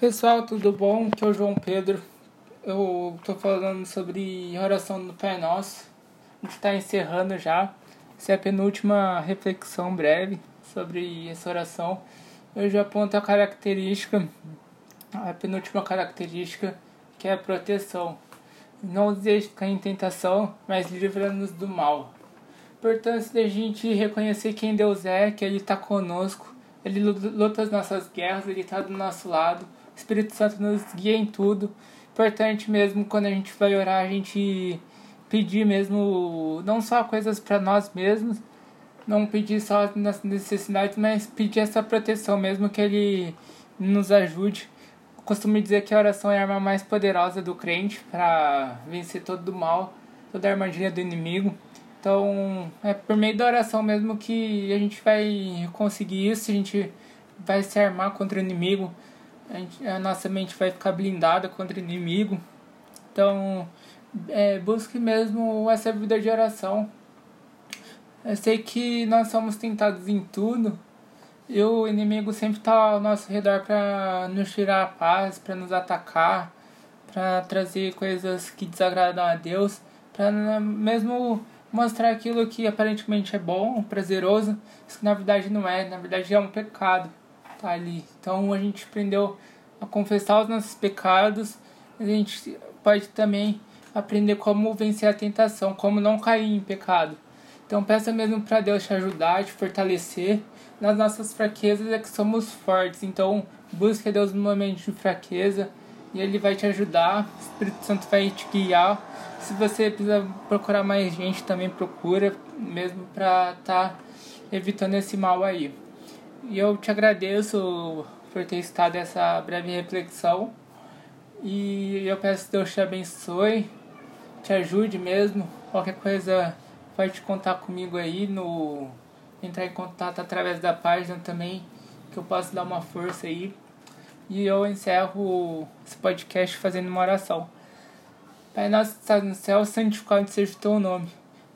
Pessoal, tudo bom? Aqui é o João Pedro. Eu tô falando sobre oração do Pai Nosso. A gente está encerrando já. Essa é a penúltima reflexão breve sobre essa oração. Eu já aponto a característica, a penúltima característica, que é a proteção. Não deixe cair em tentação, mas livra-nos do mal. Portanto, da gente reconhecer quem Deus é, que Ele está conosco, Ele luta as nossas guerras, Ele está do nosso lado, o Espírito Santo nos guia em tudo. Importante mesmo quando a gente vai orar, a gente pedir mesmo, não só coisas para nós mesmos, não pedir só nas necessidades, mas pedir essa proteção mesmo, que Ele nos ajude costumo dizer que a oração é a arma mais poderosa do crente para vencer todo o mal, toda a armadilha do inimigo. Então, é por meio da oração mesmo que a gente vai conseguir isso, a gente vai se armar contra o inimigo, a, nossa mente vai ficar blindada contra o inimigo. Então, é, busque mesmo essa vida de oração. Eu sei que nós somos tentados em tudo, e o inimigo sempre está ao nosso redor para nos tirar a paz, para nos atacar, para trazer coisas que desagradam a Deus, para mesmo mostrar aquilo que aparentemente é bom, prazeroso, isso que na verdade não é, na verdade é um pecado, tá ali. Então a gente aprendeu a confessar os nossos pecados, a gente pode também aprender como vencer a tentação, como não cair em pecado. Então peça mesmo para Deus te ajudar, te fortalecer. Nas nossas fraquezas é que somos fortes. Então busque Deus no momento de fraqueza e Ele vai te ajudar. O Espírito Santo vai te guiar. Se você precisa procurar mais gente, também procura, mesmo para estar tá evitando esse mal aí. E eu te agradeço por ter estado essa breve reflexão. E eu peço que Deus te abençoe, te ajude mesmo. Qualquer coisa pode contar comigo aí no entrar em contato através da página também que eu posso dar uma força aí e eu encerro esse podcast fazendo uma oração Pai nosso que estás no céu santificado seja o teu nome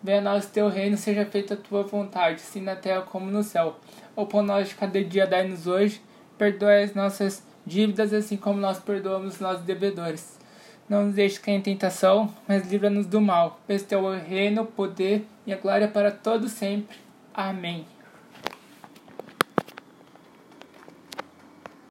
venha a nós teu reino seja feita a tua vontade assim na terra como no céu o pão nosso de cada dia dai-nos hoje perdoa as nossas dívidas assim como nós perdoamos os nossos devedores não nos deixe cair em tentação, mas livra-nos do mal. Pois teu é reino, o poder e a glória para todo sempre. Amém.